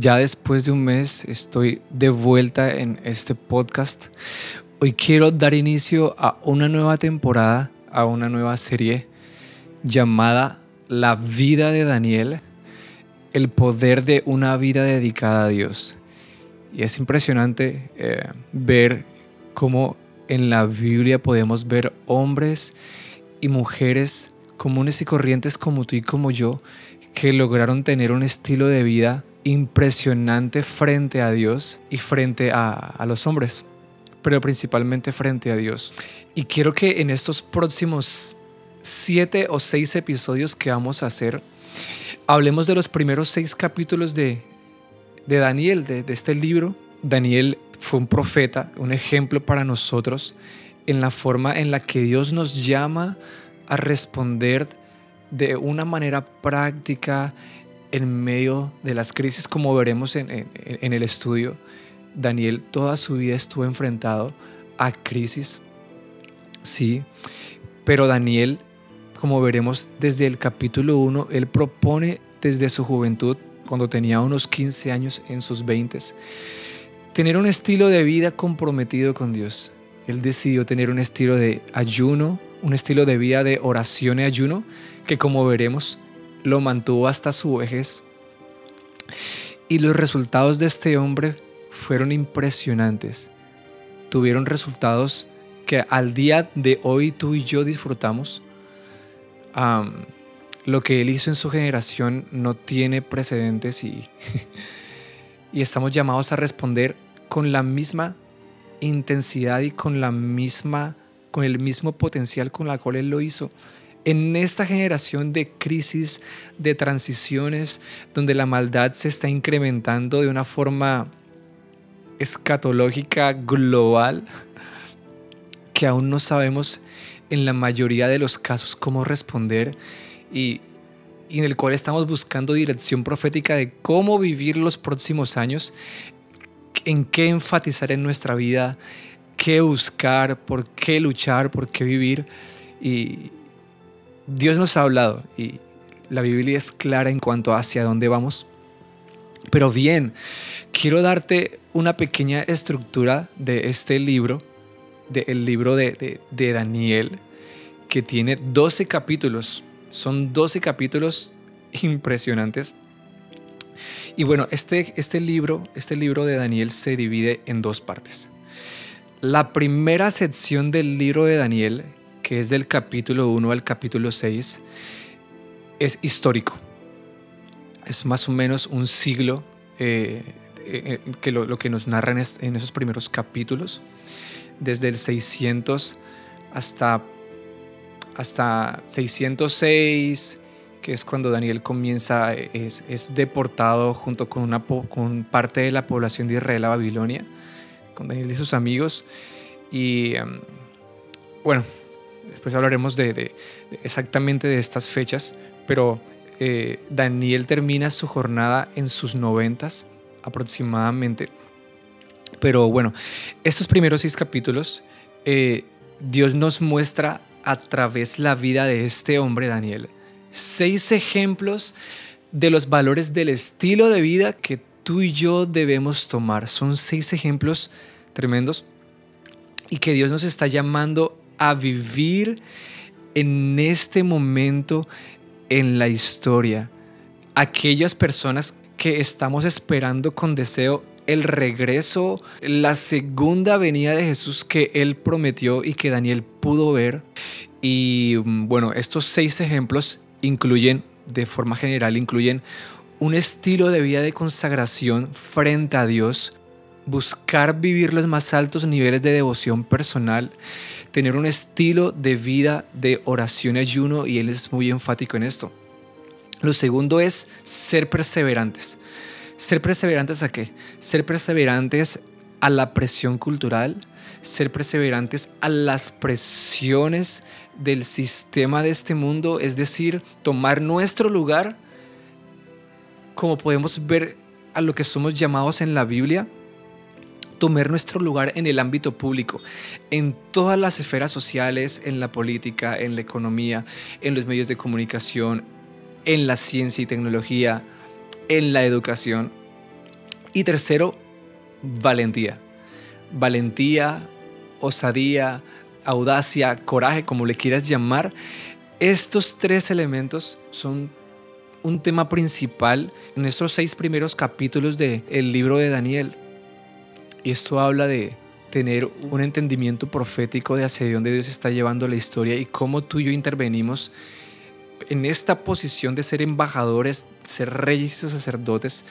Ya después de un mes estoy de vuelta en este podcast. Hoy quiero dar inicio a una nueva temporada, a una nueva serie llamada La vida de Daniel, el poder de una vida dedicada a Dios. Y es impresionante eh, ver cómo en la Biblia podemos ver hombres y mujeres comunes y corrientes como tú y como yo que lograron tener un estilo de vida impresionante frente a Dios y frente a, a los hombres, pero principalmente frente a Dios. Y quiero que en estos próximos siete o seis episodios que vamos a hacer, hablemos de los primeros seis capítulos de, de Daniel, de, de este libro. Daniel fue un profeta, un ejemplo para nosotros en la forma en la que Dios nos llama a responder de una manera práctica en medio de las crisis, como veremos en, el estudio, Daniel toda su vida estuvo enfrentado a crisis, sí, pero Daniel, como veremos desde el capítulo 1, él propone desde su juventud, cuando tenía unos 15 años en sus 20, tener un estilo de vida comprometido con Dios. Él decidió tener un estilo de ayuno, un estilo de vida de oración y ayuno, que como veremos lo mantuvo hasta su vejez. Y los resultados de este hombre fueron impresionantes. Tuvieron resultados que al día de hoy tú y yo disfrutamos. lo que él hizo en su generación no tiene precedentes y, y estamos llamados a responder con la misma intensidad y con la misma con el mismo potencial con la cual él lo hizo en esta generación de crisis, de transiciones, donde la maldad se está incrementando de una forma escatológica global, que aún no sabemos en la mayoría de los casos cómo responder y, en el cual estamos buscando dirección profética de cómo vivir los próximos años, en qué enfatizar en nuestra vida, qué buscar, por qué luchar, por qué vivir. Y, Dios nos ha hablado y la Biblia es clara en cuanto a hacia dónde vamos. Pero bien, quiero darte una pequeña estructura de este libro, del libro de, de, Daniel, que tiene 12 capítulos. Son 12 capítulos impresionantes. Y bueno, este, este, libro, este libro de Daniel se divide en dos partes. La primera sección del libro de Daniel que es del capítulo 1 al capítulo 6, es histórico. Es más o menos un siglo eh, eh, que lo, que nos narran en esos primeros capítulos, desde el 600 hasta, hasta 606, que es cuando Daniel comienza, es, es deportado junto con, una, con parte de la población de Israel a Babilonia, con Daniel y sus amigos. Y em, bueno, Después hablaremos de, exactamente de estas fechas, pero eh, Daniel termina su jornada en sus noventas aproximadamente. Pero bueno, estos primeros seis capítulos, eh, Dios nos muestra a través la vida de este hombre, Daniel, seis ejemplos de los valores del estilo de vida que tú y yo debemos tomar. Son seis ejemplos tremendos y que Dios nos está llamando a vivir en este momento en la historia. Aquellas personas que estamos esperando con deseo el regreso, la segunda venida de Jesús que Él prometió y que Daniel pudo ver. Y mm, bueno, estos seis ejemplos incluyen, de forma general, incluyen un estilo de vida de consagración frente a Dios, buscar vivir los más altos niveles de devoción personal, tener un estilo de vida de oración y ayuno y él es muy enfático en esto. Lo segundo es ser perseverantes. ¿Ser perseverantes a qué? Ser perseverantes a la presión cultural, ser perseverantes a las presiones del sistema de este mundo, es decir, tomar nuestro lugar como podemos ver a lo que somos llamados en la Biblia, tomar nuestro lugar en el ámbito público, en todas las esferas sociales, en la política, en la economía, en los medios de comunicación, en la ciencia y tecnología, en la educación. Y tercero, valentía. Valentía, osadía, audacia, coraje, como le quieras llamar. Estos tres elementos son un tema principal en estos seis primeros capítulos del libro de Daniel. Y esto habla de tener un entendimiento profético de hacia dónde Dios está llevando la historia y cómo tú y yo intervenimos en esta posición de ser embajadores, ser reyes y sacerdotes,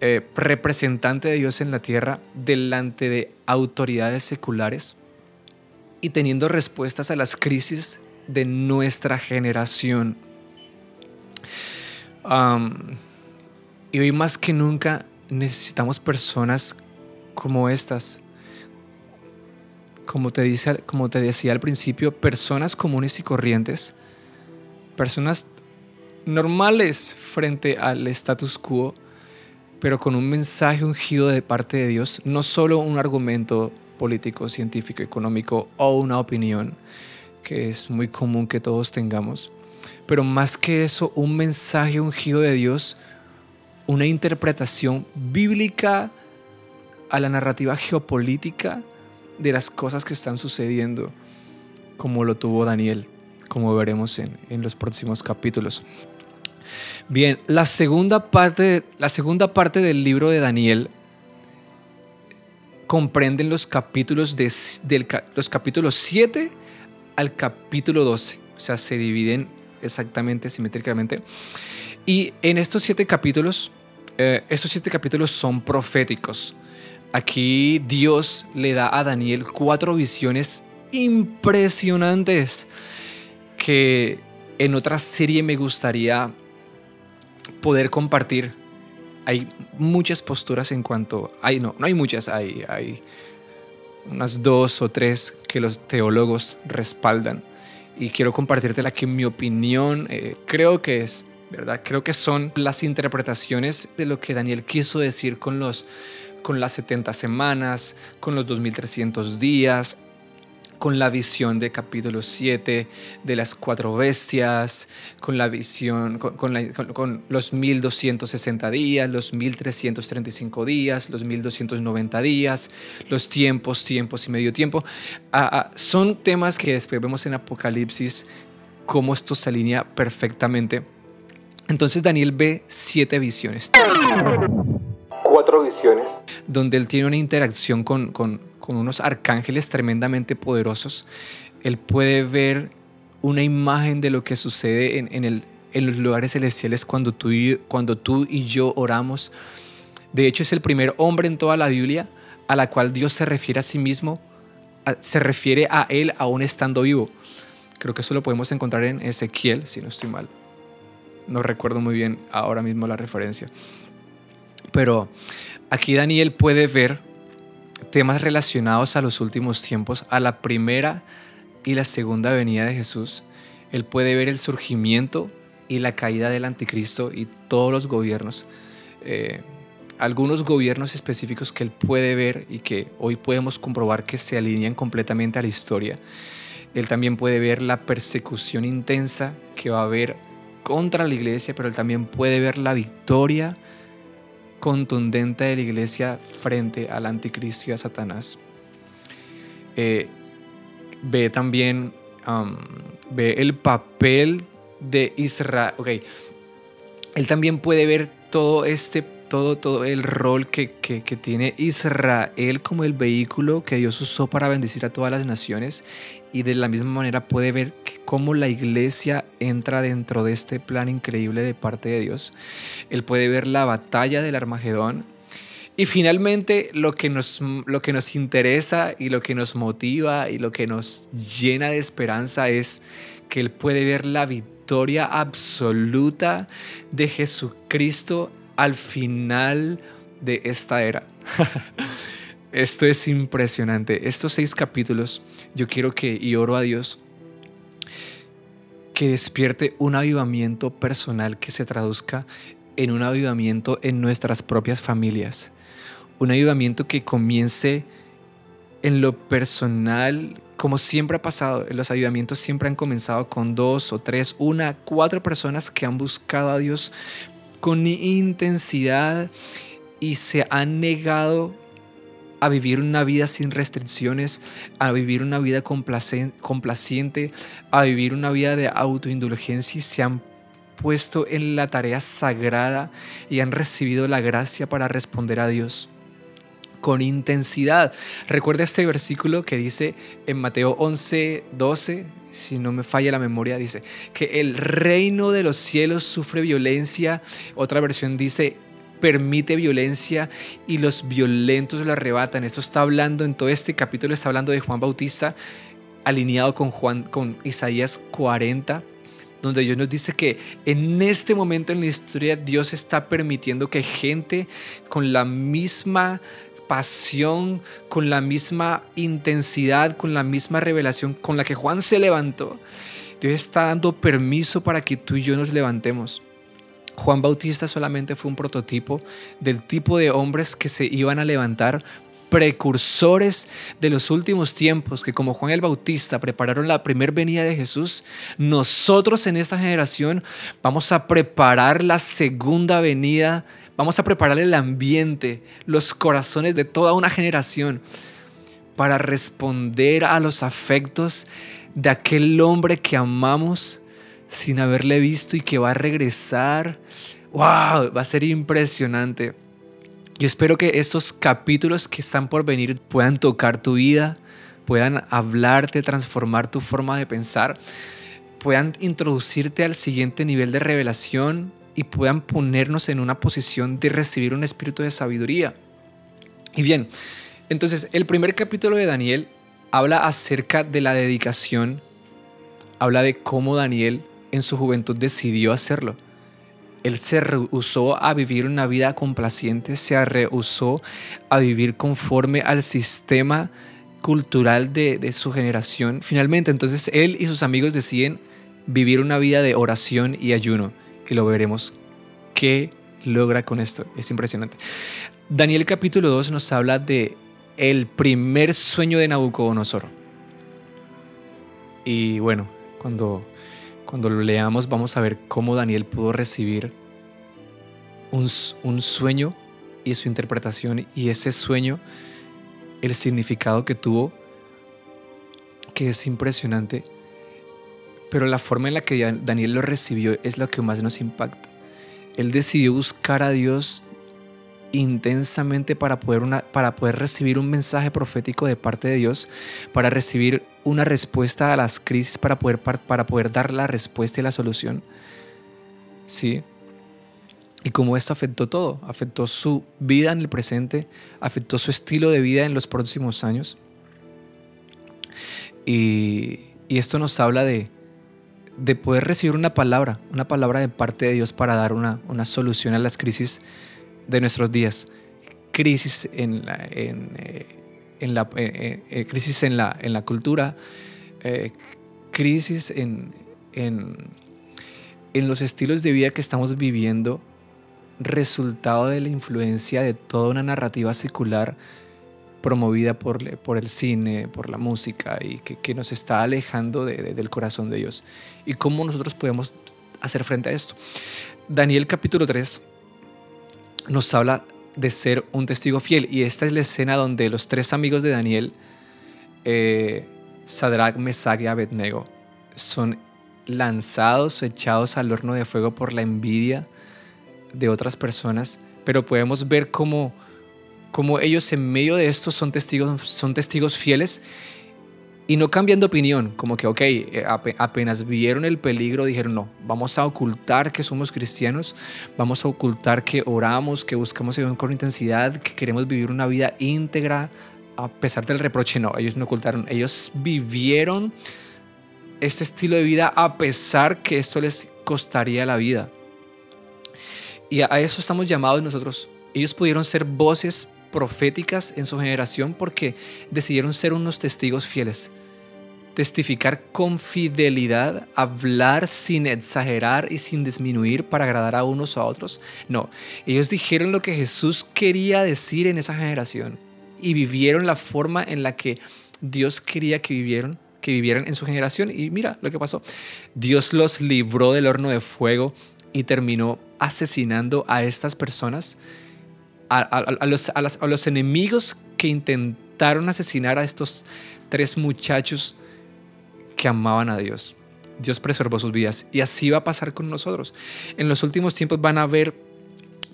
eh, representante de Dios en la tierra delante de autoridades seculares y teniendo respuestas a las crisis de nuestra generación. y hoy más que nunca necesitamos personas como estas. Como te, dice, como te decía al principio, personas comunes y corrientes, personas normales frente al status quo, pero con un mensaje ungido de parte de Dios, no solo un argumento político, científico, económico o una opinión que es muy común que todos tengamos. Pero más que eso, un mensaje ungido de Dios, una interpretación bíblica a la narrativa geopolítica de las cosas que están sucediendo, como lo tuvo Daniel, como veremos en, en los próximos capítulos. Bien, la segunda, parte, la segunda parte del libro de Daniel comprenden los capítulos, de, del, los capítulos 7 al capítulo 12. O sea, se dividen exactamente, simétricamente. Y en estos siete capítulos, eh, estos siete capítulos son proféticos. Aquí Dios le da a Daniel cuatro visiones impresionantes que en otra serie me gustaría poder compartir hay muchas posturas en cuanto, hay, no, no hay muchas, hay, hay unas dos o tres que los teólogos respaldan. Y quiero compartirte la que en mi opinión eh, creo que es, ¿verdad? Creo que son las interpretaciones de lo que Daniel quiso decir con, los, con las 70 semanas, con los 2300 días, con la visión de capítulo 7 de las cuatro bestias, con la visión, con, los 1260 días, los 1335 días, los 1290 días, los tiempos, tiempos y medio tiempo. Ah, ah, son temas que después vemos en Apocalipsis, cómo esto se alinea perfectamente. Entonces Daniel ve siete visiones. Cuatro visiones. Donde él tiene una interacción con, con con unos arcángeles tremendamente poderosos, él puede ver una imagen de lo que sucede en, el, en los lugares celestiales cuando tú, y, cuando tú y yo oramos. De hecho, es el primer hombre en toda la Biblia a la cual Dios se refiere a sí mismo, se refiere a él aún estando vivo. Creo que eso lo podemos encontrar en Ezequiel, si no estoy mal. No recuerdo muy bien ahora mismo la referencia. Pero aquí Daniel puede ver temas relacionados a los últimos tiempos, a la primera y la segunda venida de Jesús. Él puede ver el surgimiento y la caída del anticristo y todos los gobiernos. Eh, algunos gobiernos específicos que él puede ver y que hoy podemos comprobar que se alinean completamente a la historia. Él también puede ver la persecución intensa que va a haber contra la iglesia, pero él también puede ver la victoria contundente de la iglesia frente al anticristo y a Satanás. Eh, ve también um, ve el papel de Israel. Ok, él también puede ver todo este todo, todo el rol que, que, que, tiene Israel como el vehículo que Dios usó para bendecir a todas las naciones y de la misma manera puede ver cómo la iglesia entra dentro de este plan increíble de parte de Dios. Él puede ver la batalla del Armagedón y finalmente lo que nos, lo que nos interesa y lo que nos motiva y lo que nos llena de esperanza es que Él puede ver la victoria absoluta de Jesucristo al final de esta era. Esto es impresionante. Estos seis capítulos, yo quiero que, y oro a Dios, que despierte un avivamiento personal que se traduzca en un avivamiento en nuestras propias familias. Un avivamiento que comience en lo personal, como siempre ha pasado. Los avivamientos siempre han comenzado con dos o tres, una, cuatro personas que han buscado a Dios con intensidad y se han negado a vivir una vida sin restricciones, a vivir una vida complaciente, a vivir una vida de autoindulgencia y se han puesto en la tarea sagrada y han recibido la gracia para responder a Dios con intensidad. Recuerda este versículo que dice en Mateo 11, 12, si no me falla la memoria, dice que el reino de los cielos sufre violencia. Otra versión dice, permite violencia y los violentos lo arrebatan. Esto está hablando en todo este capítulo, está hablando de Juan Bautista, alineado con, Juan, con Isaías 40 donde Dios nos dice que en este momento en la historia Dios está permitiendo que gente con la misma pasión, con la misma intensidad, con la misma revelación con la que Juan se levantó, Dios está dando permiso para que tú y yo nos levantemos. Juan Bautista solamente fue un prototipo del tipo de hombres que se iban a levantar precursores de los últimos tiempos, que como Juan el Bautista prepararon la primera venida de Jesús, nosotros en esta generación vamos a preparar la segunda venida, vamos a preparar el ambiente, los corazones de toda una generación para responder a los afectos de aquel hombre que amamos sin haberle visto y que va a regresar. ¡Wow! Va a ser impresionante. Yo espero que estos capítulos que están por venir puedan tocar tu vida, puedan hablarte, transformar tu forma de pensar, puedan introducirte al siguiente nivel de revelación y puedan ponernos en una posición de recibir un espíritu de sabiduría. Y bien, entonces el primer capítulo de Daniel habla acerca de la dedicación, habla de cómo Daniel en su juventud decidió hacerlo. Él se rehusó a vivir una vida complaciente, se rehusó a vivir conforme al sistema cultural de, su generación. Finalmente, entonces él y sus amigos deciden vivir una vida de oración y ayuno. Y lo veremos qué logra con esto. Es impresionante. Daniel capítulo 2 nos habla de el primer sueño de Nabucodonosor. Y bueno, cuando cuando lo leamos vamos a ver cómo Daniel pudo recibir un, sueño y su interpretación y ese sueño, el significado que tuvo, que es impresionante, pero la forma en la que Daniel lo recibió es lo que más nos impacta. Él decidió buscar a Dios intensamente para poder, para poder recibir un mensaje profético de parte de Dios, para recibir una respuesta a las crisis, para poder, para poder dar la respuesta y la solución. ¿Sí? Y cómo esto afectó todo, afectó su vida en el presente, afectó su estilo de vida en los próximos años. Y, y esto nos habla de, de poder recibir una palabra, una palabra de parte de Dios para dar una, una solución a las crisis de nuestros días. Crisis en la, en, eh, la, eh, eh, crisis en la, en la cultura, crisis en, en, en los estilos de vida que estamos viviendo, resultado de la influencia de toda una narrativa secular promovida por, por el cine, por la música y que, nos está alejando del corazón de Dios. ¿Y cómo nosotros podemos hacer frente a esto? Daniel capítulo 3 nos habla de ser un testigo fiel. Y esta es la escena donde los tres amigos de Daniel, eh, Sadrach, Mesach y Abednego, son lanzados, echados al horno de fuego por la envidia de otras personas. Pero podemos ver cómo, cómo ellos en medio de esto son testigos, son testigos fieles y no cambian de opinión, como que, ok, eh, apenas vieron el peligro, dijeron, no, vamos a ocultar que somos cristianos, vamos a ocultar que oramos, que buscamos Dios con intensidad, que queremos vivir una vida íntegra, a pesar del reproche, no, ellos no ocultaron, ellos vivieron este estilo de vida a pesar que esto les costaría la vida. Y a eso estamos llamados nosotros. Ellos pudieron ser voces proféticas en su generación porque decidieron ser unos testigos fieles. Testificar con fidelidad, hablar sin exagerar y sin disminuir para agradar a unos o a otros. No, ellos dijeron lo que Jesús quería decir en esa generación y vivieron la forma en la que Dios quería que vivieran, que vivieran en su generación. Y mira lo que pasó. Dios los libró del horno de fuego y terminó asesinando a estas personas a, los, enemigos que intentaron asesinar a estos tres muchachos que amaban a Dios. Dios preservó sus vidas y así va a pasar con nosotros. En los últimos tiempos van a haber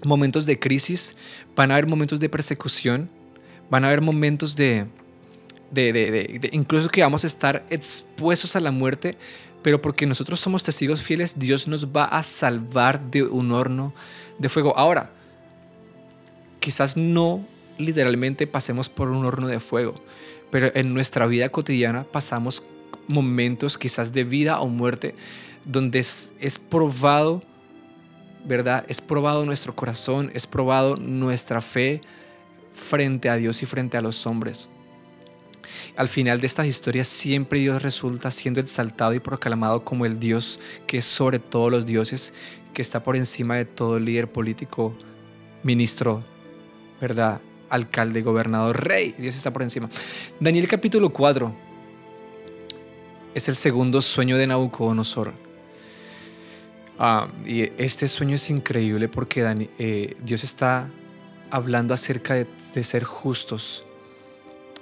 momentos de crisis, van a haber momentos de persecución, van a haber momentos de, de, incluso que vamos a estar expuestos a la muerte, pero porque nosotros somos testigos fieles, Dios nos va a salvar de un horno de fuego. Ahora, quizás no literalmente pasemos por un horno de fuego, pero en nuestra vida cotidiana pasamos momentos quizás de vida o muerte donde es, es probado, ¿verdad? Es probado nuestro corazón, es probado nuestra fe frente a Dios y frente a los hombres. Al final de estas historias siempre Dios resulta siendo exaltado y proclamado como el Dios que es sobre todos los dioses, que está por encima de todo líder político, ministro, ¿verdad? Alcalde, gobernador, rey. Dios está por encima. Daniel capítulo 4 es el segundo sueño de Nabucodonosor. Ah, y este sueño es increíble porque eh, Dios está hablando acerca de, de ser justos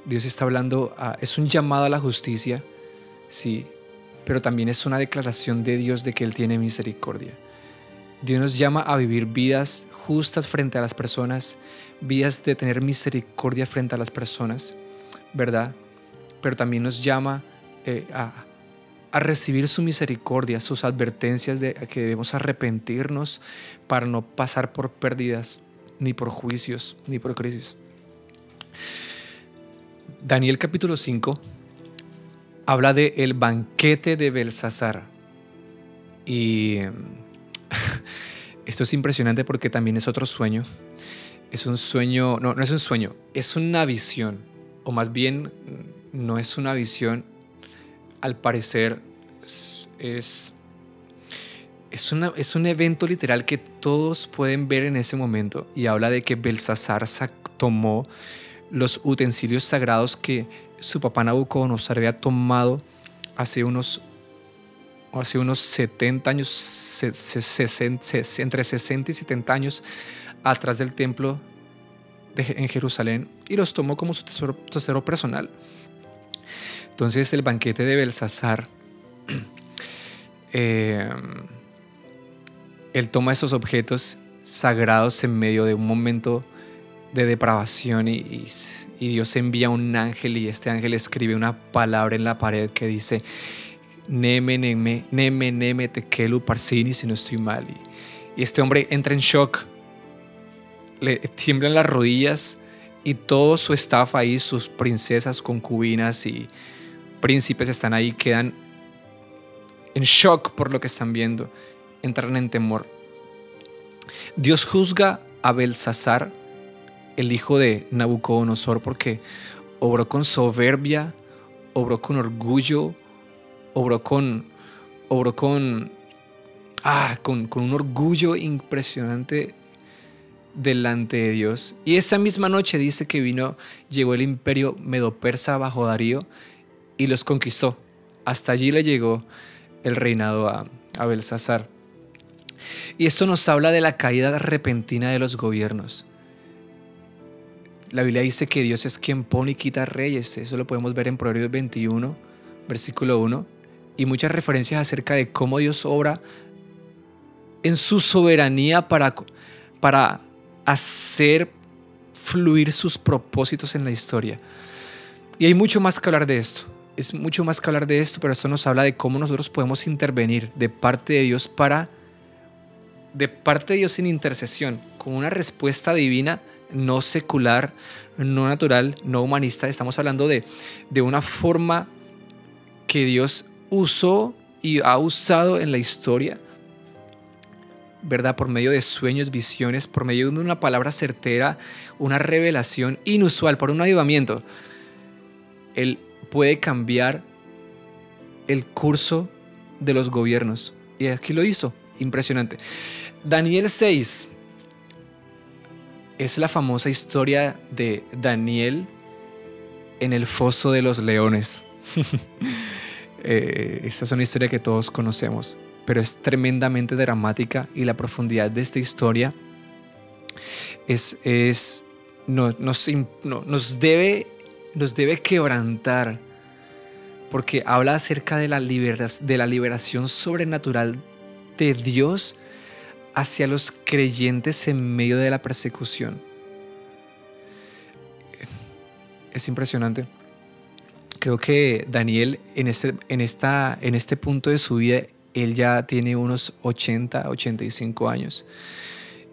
Dios está hablando, es un llamado a la justicia, sí, pero también es una declaración de Dios de que Él tiene misericordia. Dios nos llama a vivir vidas justas frente a las personas, vidas de tener misericordia frente a las personas, ¿verdad? Pero también nos llama eh, a, a recibir su misericordia, sus advertencias de que debemos arrepentirnos para no pasar por pérdidas, ni por juicios, ni por crisis. Daniel capítulo 5 habla de el banquete de Belsasar. Y esto es impresionante porque también es otro sueño. Es un sueño, no, no es un sueño, es una visión. O más bien, no es una visión, al parecer es, es, una, es un evento literal que todos pueden ver en ese momento. Y habla de que Belsasar tomó los utensilios sagrados que su papá Nabucodonosor había tomado hace unos, hace unos 70 años, entre 60 y 70 años atrás del templo en Jerusalén y los tomó como su tesoro, personal. Entonces el banquete de Belsasar, eh, él toma esos objetos sagrados en medio de un momento de depravación y, Dios envía un ángel y este ángel escribe una palabra en la pared que dice Neme, Neme, Neme, Neme, Tekelu, Parsini, si no estoy mal. Y, este hombre entra en shock, le tiemblan las rodillas y todo su staff ahí, sus princesas, concubinas y príncipes están ahí, quedan en shock por lo que están viendo, entran en temor. Dios juzga a Belsasar el hijo de Nabucodonosor porque obró con soberbia, obró con orgullo, obró con, obró con, ah, con, con un orgullo impresionante delante de Dios. Y esa misma noche dice que vino, llegó el imperio medo-persa bajo Darío y los conquistó. Hasta allí le llegó el reinado a, a Belsasar. Y esto nos habla de la caída repentina de los gobiernos. La Biblia dice que Dios es quien pone y quita reyes. Eso lo podemos ver en Proverbios 21, versículo 1. Y muchas referencias acerca de cómo Dios obra en su soberanía para, para hacer fluir sus propósitos en la historia. Y hay mucho más que hablar de esto. Es mucho más que hablar de esto, pero esto nos habla de cómo nosotros podemos intervenir de parte de Dios para, de parte de Dios en intercesión, con una respuesta divina no secular, no natural, no humanista. Estamos hablando de, de una forma que Dios usó y ha usado en la historia, ¿verdad? Por medio de sueños, visiones, por medio de una palabra certera, una revelación inusual, por un avivamiento. Él puede cambiar el curso de los gobiernos. Y aquí lo hizo. Impresionante. Daniel 6, es la famosa historia de Daniel en el foso de los leones. Eh, esta es una historia que todos conocemos, pero es tremendamente dramática y la profundidad de esta historia es, nos, nos, debe, nos debe quebrantar, porque habla acerca de la, de la liberación sobrenatural de Dios hacia los creyentes en medio de la persecución. Es impresionante. Creo que Daniel en este, en, esta, en este punto de su vida, él ya tiene unos 80, 85 años.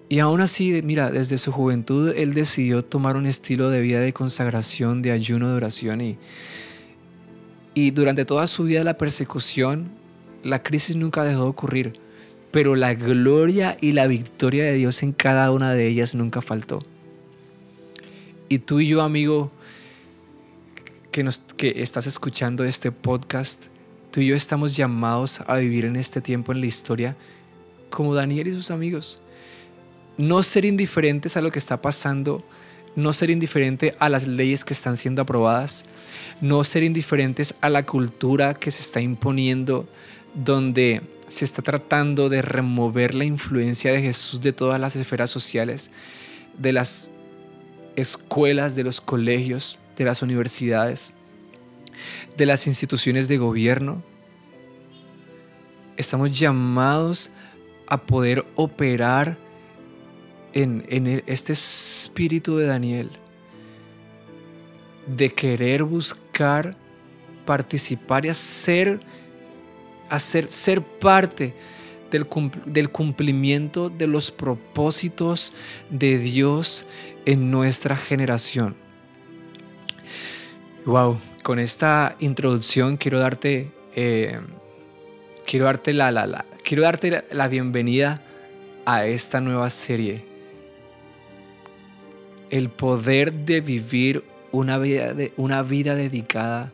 Y aún así, mira, desde su juventud él decidió tomar un estilo de vida de consagración, de ayuno, de oración. Y, y durante toda su vida la persecución, la crisis nunca dejó de ocurrir. Pero la gloria y la victoria de Dios en cada una de ellas nunca faltó. Y tú y yo, amigo, que, nos, que estás escuchando este podcast, tú y yo estamos llamados a vivir en este tiempo en la historia como Daniel y sus amigos. No ser indiferentes a lo que está pasando, no ser indiferente a las leyes que están siendo aprobadas, no ser indiferentes a la cultura que se está imponiendo, donde se está tratando de remover la influencia de Jesús de todas las esferas sociales, de las escuelas, de los colegios, de las universidades, de las instituciones de gobierno. Estamos llamados a poder operar en, e, este espíritu de Daniel de querer buscar participar y hacer, hacer ser parte del, del, cumplimiento de los propósitos de Dios en nuestra generación. Wow, con esta introducción quiero darte, eh, quiero darte la, la, la, quiero darte la bienvenida a esta nueva serie el poder de vivir una vida, de, una vida dedicada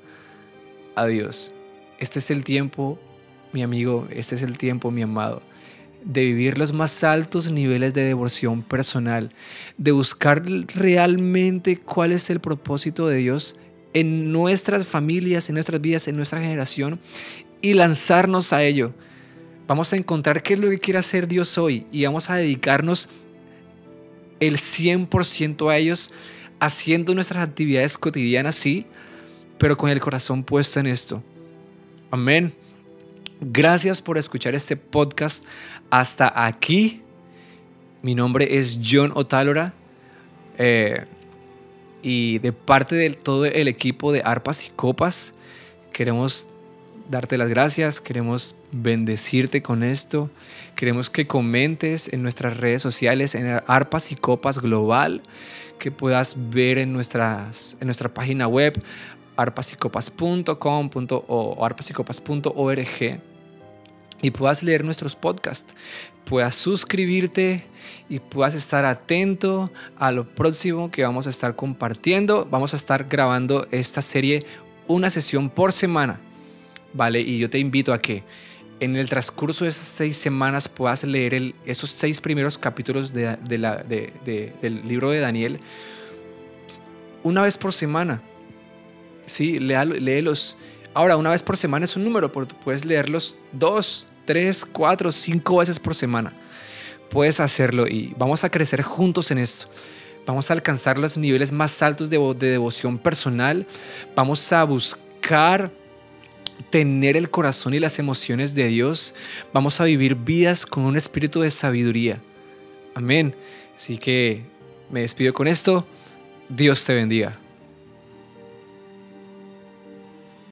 a Dios. Este es el tiempo, mi amigo, este es el tiempo, mi amado, de vivir los más altos niveles de devoción personal, de buscar realmente cuál es el propósito de Dios en nuestras familias, en nuestras vidas, en nuestra generación y lanzarnos a ello. Vamos a encontrar qué es lo que quiere hacer Dios hoy y vamos a dedicarnos el 100% a ellos, haciendo nuestras actividades cotidianas, sí, pero con el corazón puesto en esto. Amén. Gracias por escuchar este podcast hasta aquí. Mi nombre es John Otálora eh, y de parte de todo el equipo de Arpas y Copas queremos darte las gracias, queremos bendecirte con esto, queremos que comentes en nuestras redes sociales, en Arpas y Copas Global, que puedas ver en, en nuestra página web arpasycopas.com o arpasycopas.org y puedas leer nuestros podcasts, puedas suscribirte y puedas estar atento a lo próximo que vamos a estar compartiendo. Vamos a estar grabando esta serie una sesión por semana. ¿vale? Y yo te invito a que en el transcurso de esas seis semanas puedas leer esos seis primeros capítulos del libro de Daniel una vez por semana. Sí, léelos. Ahora, una vez por semana es un número, puedes leerlos dos, tres, cuatro, cinco veces por semana. Puedes hacerlo y vamos a crecer juntos en esto. Vamos a alcanzar los niveles más altos de, de devoción personal. Vamos a buscar tener el corazón y las emociones de Dios, vamos a vivir vidas con un espíritu de sabiduría. Amén. Así que me despido con esto. Dios te bendiga.